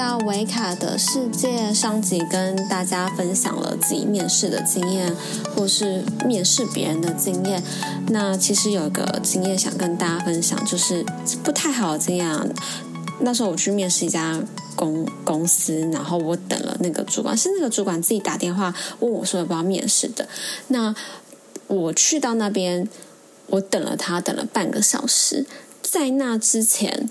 到维卡的世界，上集跟大家分享了自己面试的经验，或是面试别人的经验。那其实有一个经验想跟大家分享，就是不太好的经验。那时候我去面试一家公公司，然后我等了那个主管，是那个主管自己打电话问我说要不要面试的。那我去到那边，我等了他等了半个小时，在那之前。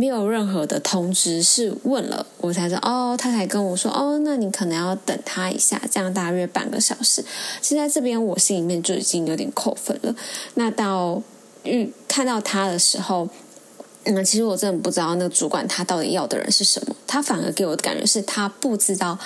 没有任何的通知，是问了我才知道哦，他才跟我说哦，那你可能要等他一下，这样大约半个小时。现在这边我心里面就已经有点扣分了。那到遇看到他的时候，嗯，其实我真的不知道那个主管他到底要的人是什么，他反而给我的感觉是他不知道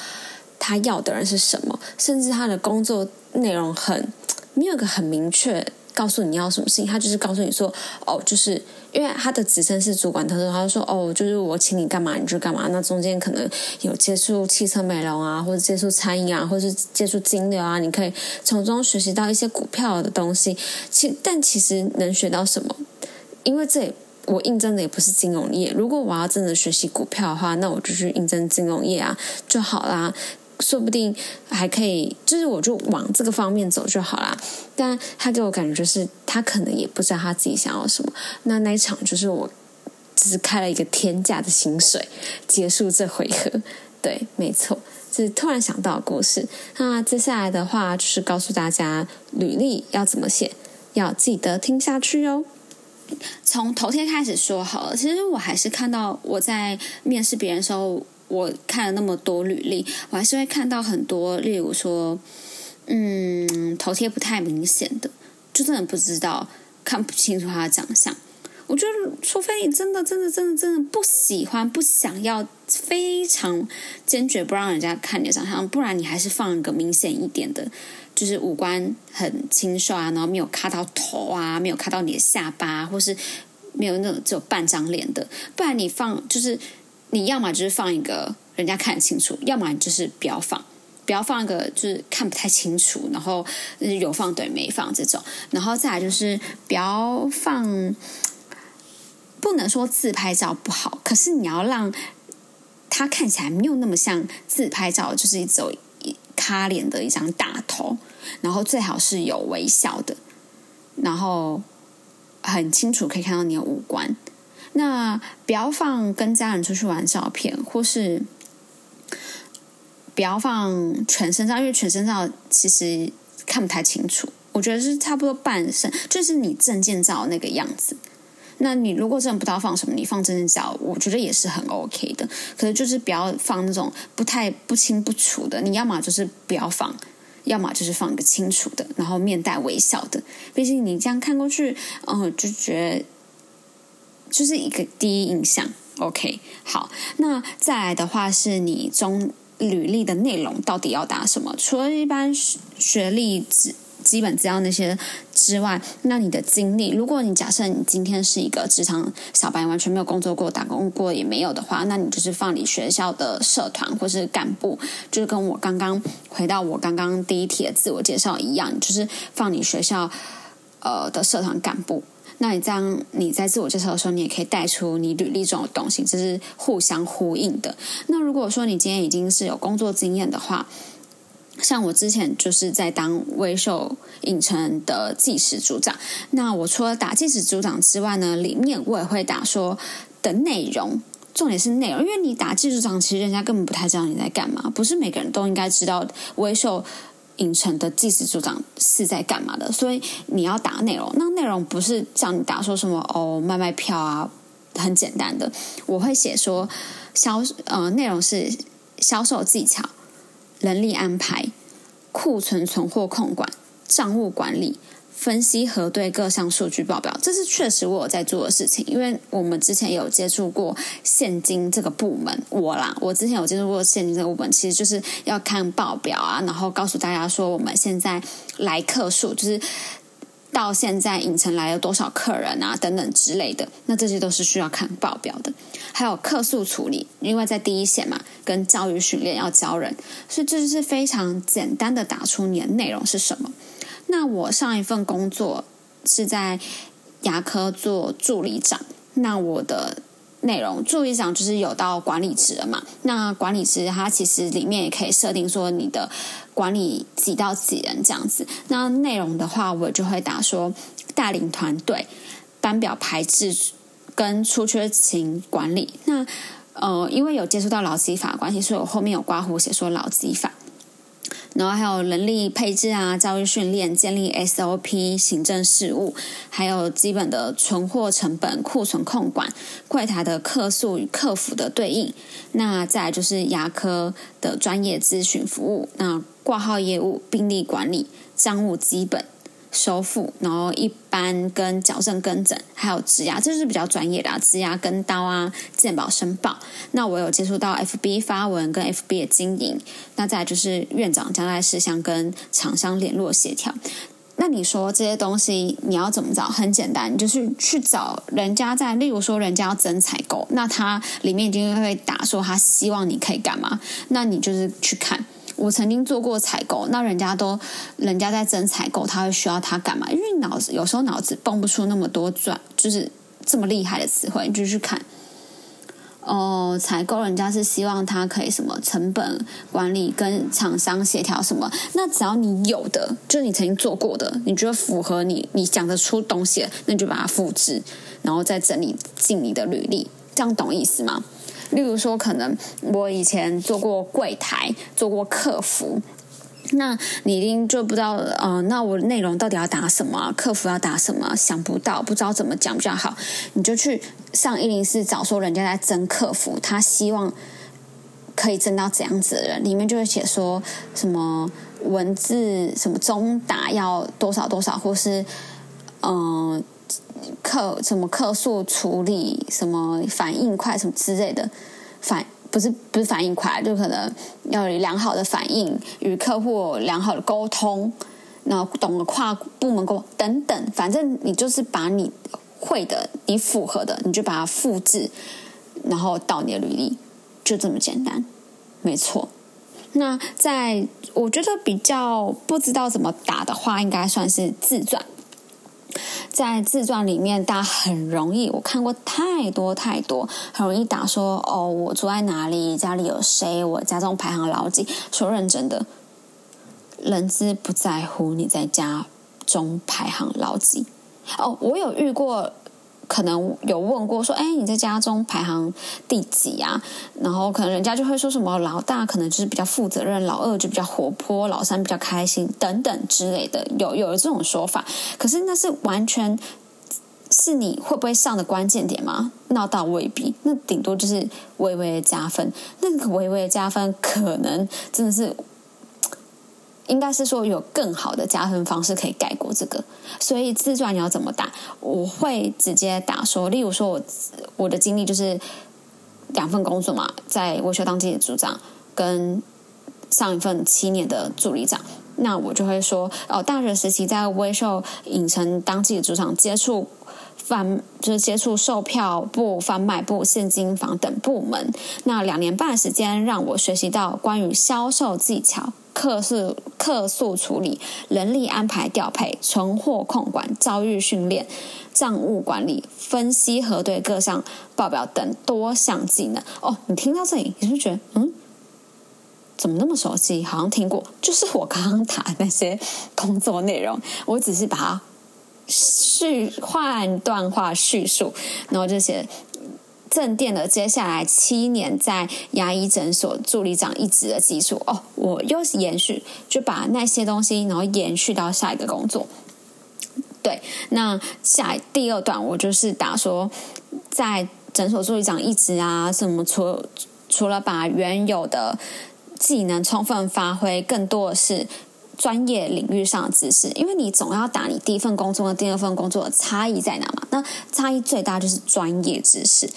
他要的人是什么，甚至他的工作内容很没有个很明确。告诉你要什么事情，他就是告诉你说，哦，就是因为他的职称是主管，他说他就说，哦，就是我请你干嘛你就干嘛。那中间可能有接触汽车美容啊，或者接触餐饮啊，或者是接触金流啊，你可以从中学习到一些股票的东西。其但其实能学到什么？因为这我应征的也不是金融业。如果我要真的学习股票的话，那我就去应征金融业啊就好啦。说不定还可以，就是我就往这个方面走就好啦。但他给我感觉就是，他可能也不知道他自己想要什么。那那一场就是我只是开了一个天价的薪水，结束这回合。对，没错，是突然想到的故事。那接下来的话就是告诉大家履历要怎么写，要记得听下去哦。从头天开始说好了。其实我还是看到我在面试别人的时候。我看了那么多履历，我还是会看到很多，例如说，嗯，头贴不太明显的，就真的不知道看不清楚他的长相。我觉得，除非你真的、真的、真的、真的不喜欢、不想要，非常坚决不让人家看你的长相，不然你还是放一个明显一点的，就是五官很清瘦啊，然后没有卡到头啊，没有卡到你的下巴，或是没有那种只有半张脸的，不然你放就是。你要么就是放一个人家看清楚，要么就是不要放，不要放一个就是看不太清楚，然后有放对没放这种，然后再来就是不要放，不能说自拍照不好，可是你要让他看起来没有那么像自拍照，就是一走卡脸的一张大头，然后最好是有微笑的，然后很清楚可以看到你的五官。那不要放跟家人出去玩照片，或是不要放全身照，因为全身照其实看不太清楚。我觉得是差不多半身，就是你证件照那个样子。那你如果真的不知道放什么，你放证件照，我觉得也是很 OK 的。可是就是不要放那种不太不清不楚的。你要么就是不要放，要么就是放个清楚的，然后面带微笑的。毕竟你这样看过去，嗯，就觉得。就是一个第一印象，OK，好，那再来的话是你中履历的内容到底要打什么？除了一般学历、基基本资料那些之外，那你的经历，如果你假设你今天是一个职场小白，完全没有工作过、打工过也没有的话，那你就是放你学校的社团或是干部，就是跟我刚刚回到我刚刚第一题的自我介绍一样，就是放你学校呃的社团干部。那你这样，你在自我介绍的时候，你也可以带出你履历中的东西，这是互相呼应的。那如果说你今天已经是有工作经验的话，像我之前就是在当微秀影城的计时组长。那我除了打计时组长之外呢，里面我也会打说的内容，重点是内容，因为你打计时长，其实人家根本不太知道你在干嘛，不是每个人都应该知道微秀。影城的技师组长是在干嘛的？所以你要打内容，那内容不是叫你打说什么哦卖卖票啊，很简单的。我会写说销呃内容是销售技巧、人力安排、库存存货控管、账务管理。分析核对各项数据报表，这是确实我有在做的事情。因为我们之前有接触过现金这个部门，我啦，我之前有接触过现金这个部门，其实就是要看报表啊，然后告诉大家说我们现在来客数，就是到现在影城来了多少客人啊，等等之类的。那这些都是需要看报表的。还有客诉处理，因为在第一线嘛，跟教育训练要教人，所以这就是非常简单的打出你的内容是什么。那我上一份工作是在牙科做助理长，那我的内容，助理长就是有到管理职了嘛？那管理职它其实里面也可以设定说你的管理几到几人这样子。那内容的话，我就会打说带领团队、班表排制跟出缺勤管理。那呃，因为有接触到劳基法关系，所以我后面有刮胡写说劳基法。然后还有人力配置啊、教育训练、建立 SOP、行政事务，还有基本的存货成本、库存控管、柜台的客诉与客服的对应。那再就是牙科的专业咨询服务，那挂号业务、病历管理、账务基本。收复，然后一般跟矫正跟诊，还有植牙，这是比较专业的啊，植牙跟刀啊，健保申报。那我有接触到 FB 发文跟 FB 的经营，那再就是院长交代事项跟厂商联络协调。那你说这些东西你要怎么找？很简单，就是去找人家在，例如说人家要增采购，那他里面一定会打说他希望你可以干嘛，那你就是去看。我曾经做过采购，那人家都人家在争采购，他会需要他干嘛？因为脑子有时候脑子蹦不出那么多转，就是这么厉害的词汇，你就去看。哦，采购人家是希望他可以什么成本管理跟厂商协调什么？那只要你有的，就是你曾经做过的，你觉得符合你，你讲得出东西，那你就把它复制，然后再整理进你的履历，这样懂意思吗？例如说，可能我以前做过柜台，做过客服，那你一定就不知道，呃，那我内容到底要打什么？客服要打什么？想不到，不知道怎么讲比较好，你就去上一零四找说人家在争客服，他希望可以争到怎样子的人，里面就会写说什么文字什么中打要多少多少，或是嗯。客什么客诉处理什么反应快什么之类的反不是不是反应快就可能要有良好的反应与客户良好的沟通，然后懂得跨部门沟等等，反正你就是把你会的你符合的你就把它复制，然后到你的履历就这么简单，没错。那在我觉得比较不知道怎么打的话，应该算是自传。在自传里面，大家很容易，我看过太多太多，很容易打说哦，我住在哪里，家里有谁，我家中排行老几。说认真的，人资不在乎你在家中排行老几。哦，我有遇过。可能有问过说，哎，你在家中排行第几啊？然后可能人家就会说什么老大可能就是比较负责任，老二就比较活泼，老三比较开心等等之类的，有有这种说法。可是那是完全是你会不会上的关键点吗？那倒未必，那顶多就是微微的加分。那个微微的加分，可能真的是。应该是说有更好的加分方式可以盖过这个，所以自传你要怎么打？我会直接打说，例如说我我的经历就是两份工作嘛，在维修当自己的组长跟上一份七年的助理长，那我就会说哦，大学时期在微秀影城当记的组长，接触贩就是接触售票部、贩卖部、现金房等部门，那两年半时间让我学习到关于销售技巧。客诉、客诉处理、人力安排调配、存货控管、教育训练、账务管理、分析核对各项报表等多项技能。哦，你听到这里，你是不是觉得嗯，怎么那么熟悉？好像听过，就是我刚刚打那些工作内容，我只是把它叙换段话叙述，然后这些。正店的接下来七年在牙医诊所助理长一职的基础哦，我又是延续，就把那些东西，然后延续到下一个工作。对，那下第二段我就是打说，在诊所助理长一职啊，什么除除了把原有的技能充分发挥，更多的是。专业领域上的知识，因为你总要打你第一份工作和第二份工作的差异在哪嘛？那差异最大就是专业知识，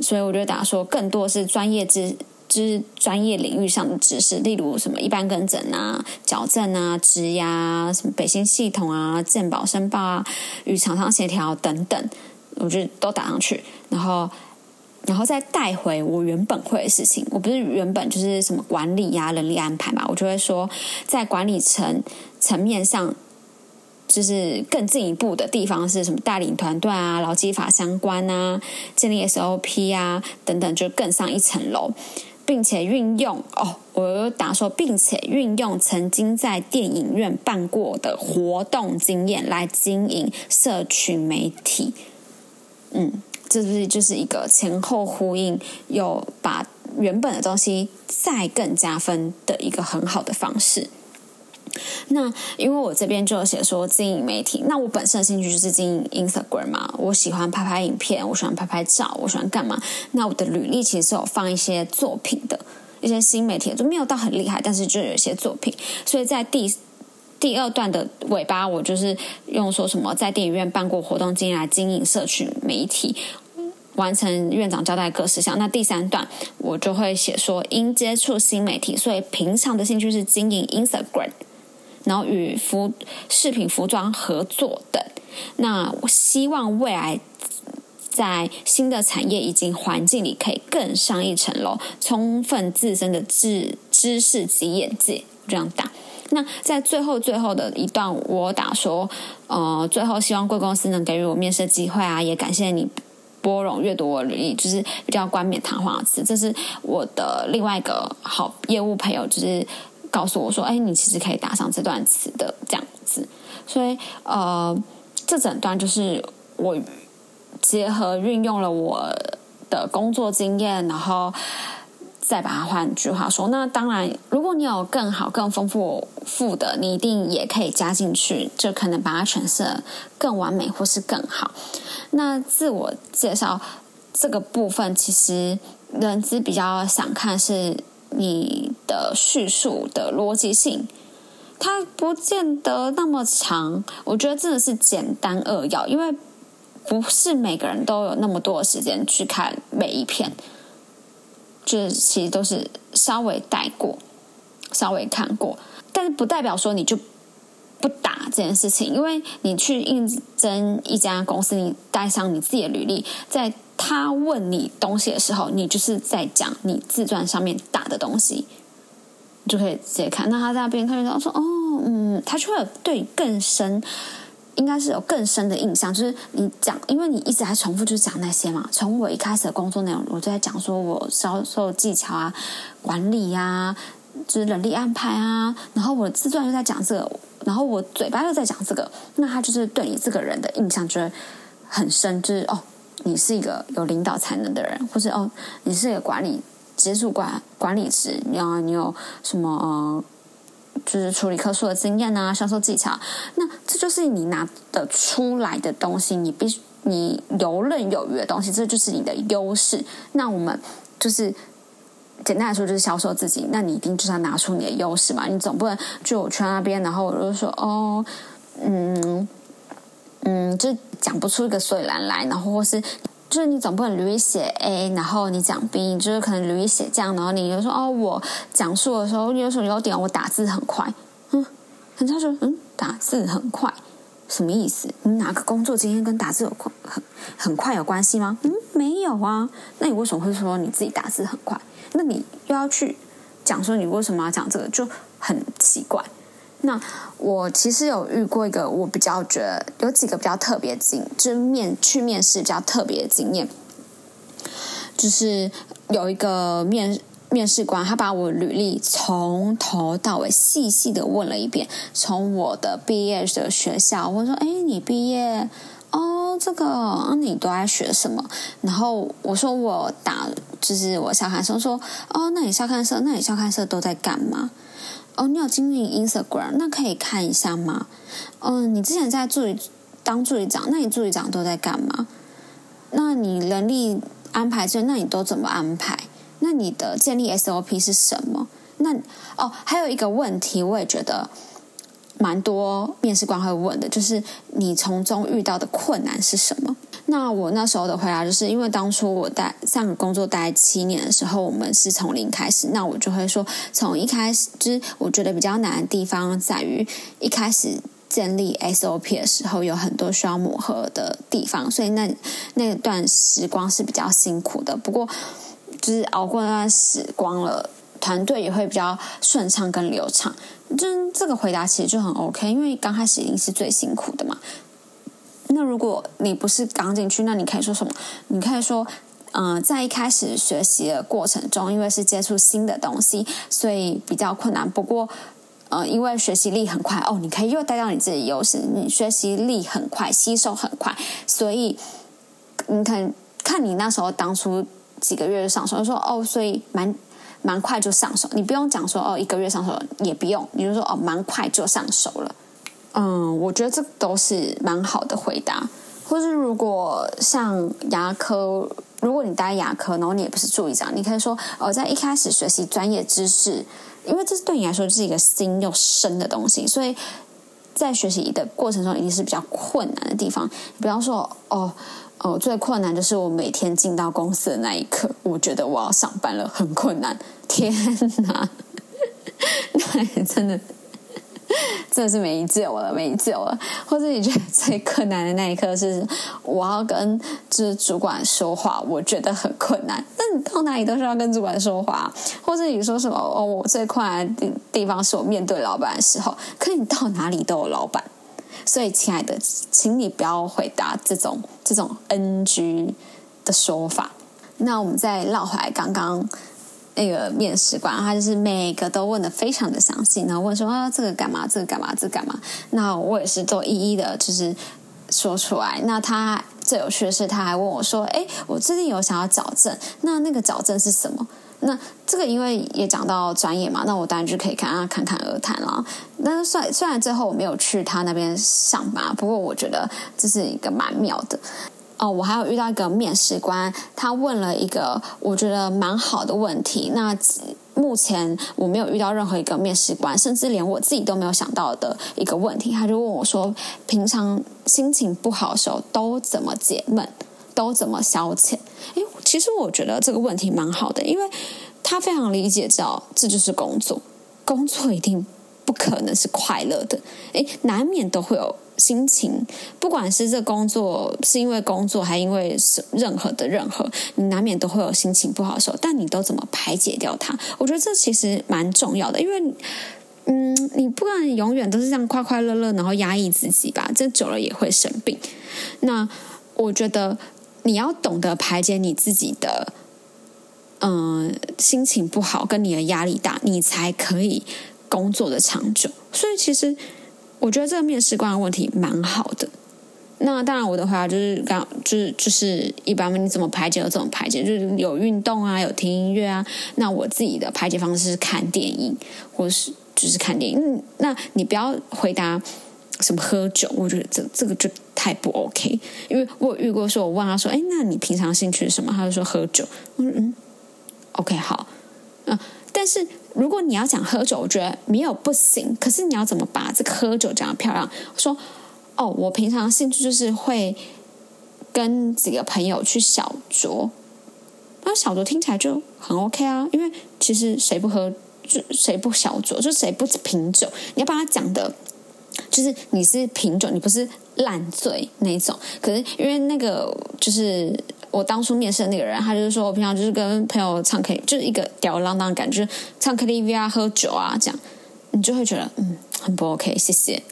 所以我就打说更多是专业知知专业领域上的知识，例如什么一般跟诊啊、矫正啊、植牙、什么北新系统啊、健保申报啊、与厂商协调等等，我就都打上去，然后。然后再带回我原本会的事情，我不是原本就是什么管理呀、人力安排嘛，我就会说在管理层层面上，就是更进一步的地方是什么？带领团队啊，劳基法相关啊，建立 SOP 啊等等，就更上一层楼，并且运用哦，我有打说，并且运用曾经在电影院办过的活动经验来经营社群媒体。嗯，是不是就是一个前后呼应，有把原本的东西再更加分的一个很好的方式。那因为我这边就有写说经营媒体，那我本身的兴趣就是经营 Instagram 嘛，我喜欢拍拍影片，我喜欢拍拍照，我喜欢干嘛？那我的履历其实是有放一些作品的，一些新媒体就没有到很厉害，但是就有一些作品。所以在第第二段的尾巴，我就是用说什么在电影院办过活动经验来经营社群媒体，完成院长交代各事项。那第三段我就会写说因接触新媒体，所以平常的兴趣是经营 Instagram。然后与服饰品、服装合作等，那我希望未来在新的产业以及环境里可以更上一层楼，充分自身的知知识及眼界，这样打。那在最后最后的一段，我打说，呃，最后希望贵公司能给予我面试机会啊，也感谢你包容阅读我履历，就是比较冠冕堂皇的词。这是我的另外一个好业务朋友，就是。告诉我说：“哎，你其实可以打上这段词的这样子。”所以，呃，这整段就是我结合运用了我的工作经验，然后再把它换句话说。那当然，如果你有更好、更丰富富的，你一定也可以加进去，就可能把它诠释更完美或是更好。那自我介绍这个部分，其实人资比较想看是。你的叙述的逻辑性，它不见得那么长。我觉得真的是简单扼要，因为不是每个人都有那么多的时间去看每一篇，就是其实都是稍微带过、稍微看过，但是不代表说你就不打这件事情，因为你去应征一家公司，你带上你自己的履历，在。他问你东西的时候，你就是在讲你自传上面打的东西，就可以直接看。那他在那边看到说：“哦，嗯，他就会对更深，应该是有更深的印象。就是你讲，因为你一直在重复，就是讲那些嘛。从我一开始的工作内容，我就在讲说我销售技巧啊、管理呀，就是人力安排啊。然后我自传又在讲这个，然后我嘴巴又在讲这个，那他就是对你这个人的印象就会很深，就是哦。”你是一个有领导才能的人，或者哦，你是一个管理接触管管理职，你要你有什么呃，就是处理客诉的经验啊，销售技巧，那这就是你拿得出来的东西，你必须你游刃有余的东西，这就是你的优势。那我们就是简单来说，就是销售自己，那你一定就是要拿出你的优势嘛，你总不能就我去那边，然后我就说哦，嗯。嗯，就讲不出一个所以然来，然后或是就是你总不能履历写 A，然后你讲 B，就是可能履历写这样，然后你就说哦，我讲述的时候你有什么优点？我打字很快，嗯，人家说嗯，打字很快什么意思？你哪个工作经验跟打字有快很很快有关系吗？嗯，没有啊，那你为什么会说你自己打字很快？那你又要去讲说你为什么要讲这个，就很奇怪。那我其实有遇过一个，我比较觉得有几个比较特别经，就是面去面试比较特别的经验，就是有一个面面试官，他把我履历从头到尾细细的问了一遍，从我的毕业的学校，我说：“哎，你毕业这个你都在学什么？”然后我说：“我打就是我校刊社。”说：“哦，那你校刊社，那你校刊社都在干嘛？”哦，你有经营 Instagram，那可以看一下吗？嗯，你之前在助理当助理长，那你助理长都在干嘛？那你人力安排这，那你都怎么安排？那你的建立 SOP 是什么？那哦，还有一个问题，我也觉得蛮多面试官会问的，就是你从中遇到的困难是什么？那我那时候的回答就是，因为当初我在上个工作待七年的时候，我们是从零开始。那我就会说，从一开始，就是我觉得比较难的地方在于一开始建立 SOP 的时候，有很多需要磨合的地方，所以那那段时光是比较辛苦的。不过，就是熬过那段时光了。团队也会比较顺畅跟流畅。就这个回答其实就很 OK，因为刚开始一定是最辛苦的嘛。那如果你不是刚进去，那你可以说什么？你可以说，嗯，在一开始学习的过程中，因为是接触新的东西，所以比较困难。不过，呃，因为学习力很快哦，你可以又带到你自己优势，你学习力很快，吸收很快，所以你看看你那时候当初几个月上手，说哦，所以蛮蛮快就上手。你不用讲说哦，一个月上手也不用，你就说哦，蛮快就上手了。嗯，我觉得这都是蛮好的回答。或是如果像牙科，如果你待牙科，然后你也不是助理长，你可以说，哦，在一开始学习专业知识，因为这是对你来说是一个新又深的东西，所以在学习的过程中一定是比较困难的地方。比方说，哦哦，最困难就是我每天进到公司的那一刻，我觉得我要上班了，很困难。天哪，那真的。真的是没救了，没救了。或者你觉得最困难的那一刻是我要跟就是主管说话，我觉得很困难。那你到哪里都是要跟主管说话，或者你说什么哦，我最困难的地方是我面对老板的时候。可你到哪里都有老板，所以亲爱的，请你不要回答这种这种 NG 的说法。那我们再绕回来刚刚。那个面试官，他就是每个都问的非常的详细，然后问说啊，这个干嘛？这个干嘛？这个干嘛？那我也是都一一的，就是说出来。那他最有趣的是，他还问我说：“哎，我最近有想要矫正，那那个矫正是什么？”那这个因为也讲到专业嘛，那我当然就可以看啊侃侃而谈了。但是虽虽然最后我没有去他那边上班，不过我觉得这是一个蛮妙的。哦，我还有遇到一个面试官，他问了一个我觉得蛮好的问题。那目前我没有遇到任何一个面试官，甚至连我自己都没有想到的一个问题。他就问我说：“平常心情不好的时候都怎么解闷，都怎么消遣？”诶，其实我觉得这个问题蛮好的，因为他非常理解到这就是工作，工作一定不可能是快乐的，诶，难免都会有。心情，不管是这工作是因为工作，还因为是任何的任何，你难免都会有心情不好的时候。但你都怎么排解掉它？我觉得这其实蛮重要的，因为，嗯，你不能永远都是这样快快乐乐，然后压抑自己吧，这久了也会生病。那我觉得你要懂得排解你自己的，嗯，心情不好跟你的压力大，你才可以工作的长久。所以其实。我觉得这个面试官的问题蛮好的。那当然，我的话就是刚就是就是一般你怎么排解就怎么排解，就是有运动啊，有听音乐啊。那我自己的排解方式是看电影，或是就是看电影。那你不要回答什么喝酒，我觉得这这个就太不 OK。因为我有遇过，说我问他说：“哎，那你平常兴趣是什么？”他就说喝酒。我说：“嗯，OK，好。”嗯，但是。如果你要讲喝酒，我觉得没有不行。可是你要怎么把这个喝酒讲的漂亮？说哦，我平常兴趣就是会跟几个朋友去小酌，那小酌听起来就很 OK 啊。因为其实谁不喝，就谁不小酌，就谁不品酒。你要把它讲的，就是你是品酒，你不是烂醉那种。可是因为那个就是。我当初面试的那个人，他就是说我平常就是跟朋友唱 K，就是一个吊儿郎当的感觉，唱 KTV 啊、喝酒啊这样，你就会觉得嗯很不 OK，谢谢。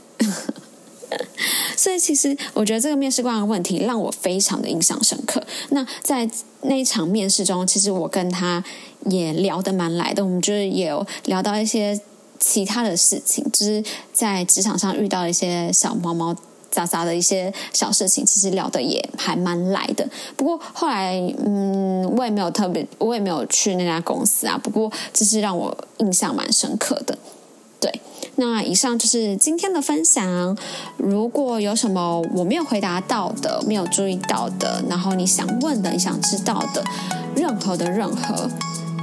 所以其实我觉得这个面试官的问题让我非常的印象深刻。那在那一场面试中，其实我跟他也聊得蛮来的，我们就是也有聊到一些其他的事情，就是在职场上遇到一些小猫猫。杂杂的一些小事情，其实聊的也还蛮来的。不过后来，嗯，我也没有特别，我也没有去那家公司啊。不过这是让我印象蛮深刻的。对，那以上就是今天的分享。如果有什么我没有回答到的、没有注意到的，然后你想问的、你想知道的，任何的任何。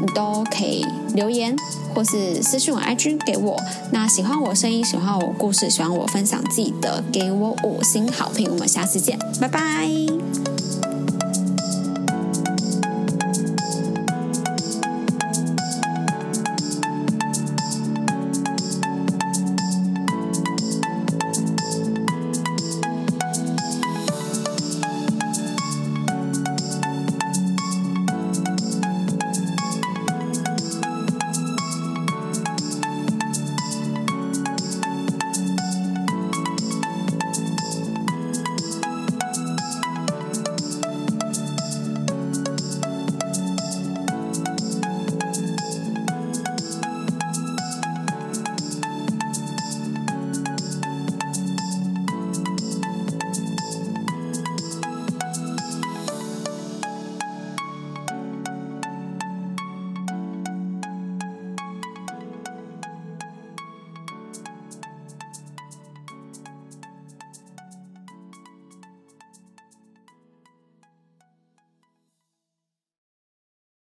都可以留言，或是私信我 IG 给我。那喜欢我声音，喜欢我故事，喜欢我分享记得，给我五星好评。我们下次见，拜拜。